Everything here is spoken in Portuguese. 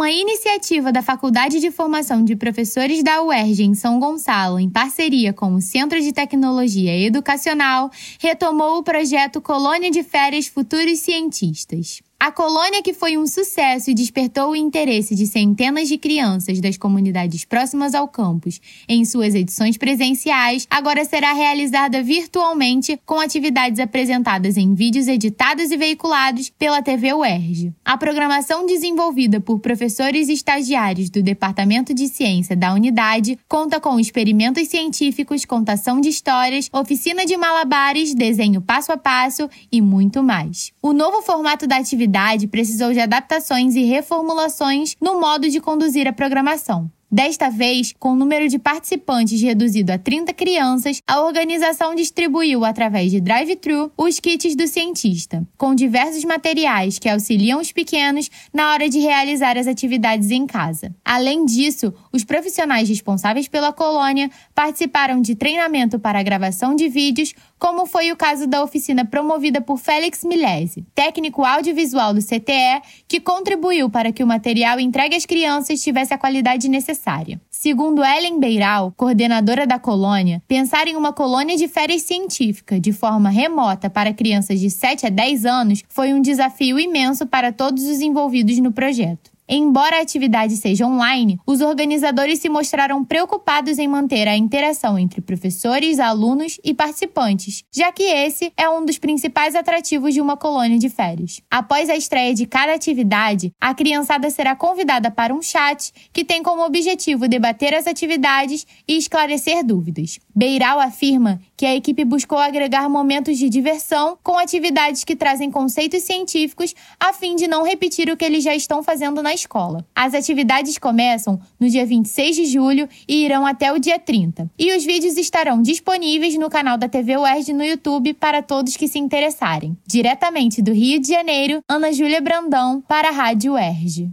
Uma iniciativa da Faculdade de Formação de Professores da UERJ em São Gonçalo, em parceria com o Centro de Tecnologia Educacional, retomou o projeto Colônia de Férias Futuros Cientistas. A colônia, que foi um sucesso e despertou o interesse de centenas de crianças das comunidades próximas ao campus em suas edições presenciais, agora será realizada virtualmente com atividades apresentadas em vídeos editados e veiculados pela TV UERJ. A programação desenvolvida por professores e estagiários do Departamento de Ciência da unidade conta com experimentos científicos, contação de histórias, oficina de malabares, desenho passo a passo e muito mais. O novo formato da atividade atividade precisou de adaptações e reformulações no modo de conduzir a programação. Desta vez, com o número de participantes reduzido a 30 crianças, a organização distribuiu, através de drive-thru, os kits do cientista, com diversos materiais que auxiliam os pequenos na hora de realizar as atividades em casa. Além disso, os profissionais responsáveis pela colônia participaram de treinamento para a gravação de vídeos, como foi o caso da oficina promovida por Félix Milese, técnico audiovisual do CTE, que contribuiu para que o material entregue às crianças tivesse a qualidade necessária necessária. Segundo Ellen Beiral, coordenadora da colônia, pensar em uma colônia de férias científica de forma remota para crianças de 7 a 10 anos foi um desafio imenso para todos os envolvidos no projeto. Embora a atividade seja online, os organizadores se mostraram preocupados em manter a interação entre professores, alunos e participantes, já que esse é um dos principais atrativos de uma colônia de férias. Após a estreia de cada atividade, a criançada será convidada para um chat que tem como objetivo debater as atividades e esclarecer dúvidas. Beiral afirma que a equipe buscou agregar momentos de diversão com atividades que trazem conceitos científicos a fim de não repetir o que eles já estão fazendo na escola. As atividades começam no dia 26 de julho e irão até o dia 30. E os vídeos estarão disponíveis no canal da TV UERJ no YouTube para todos que se interessarem. Diretamente do Rio de Janeiro, Ana Júlia Brandão para a Rádio UERJ.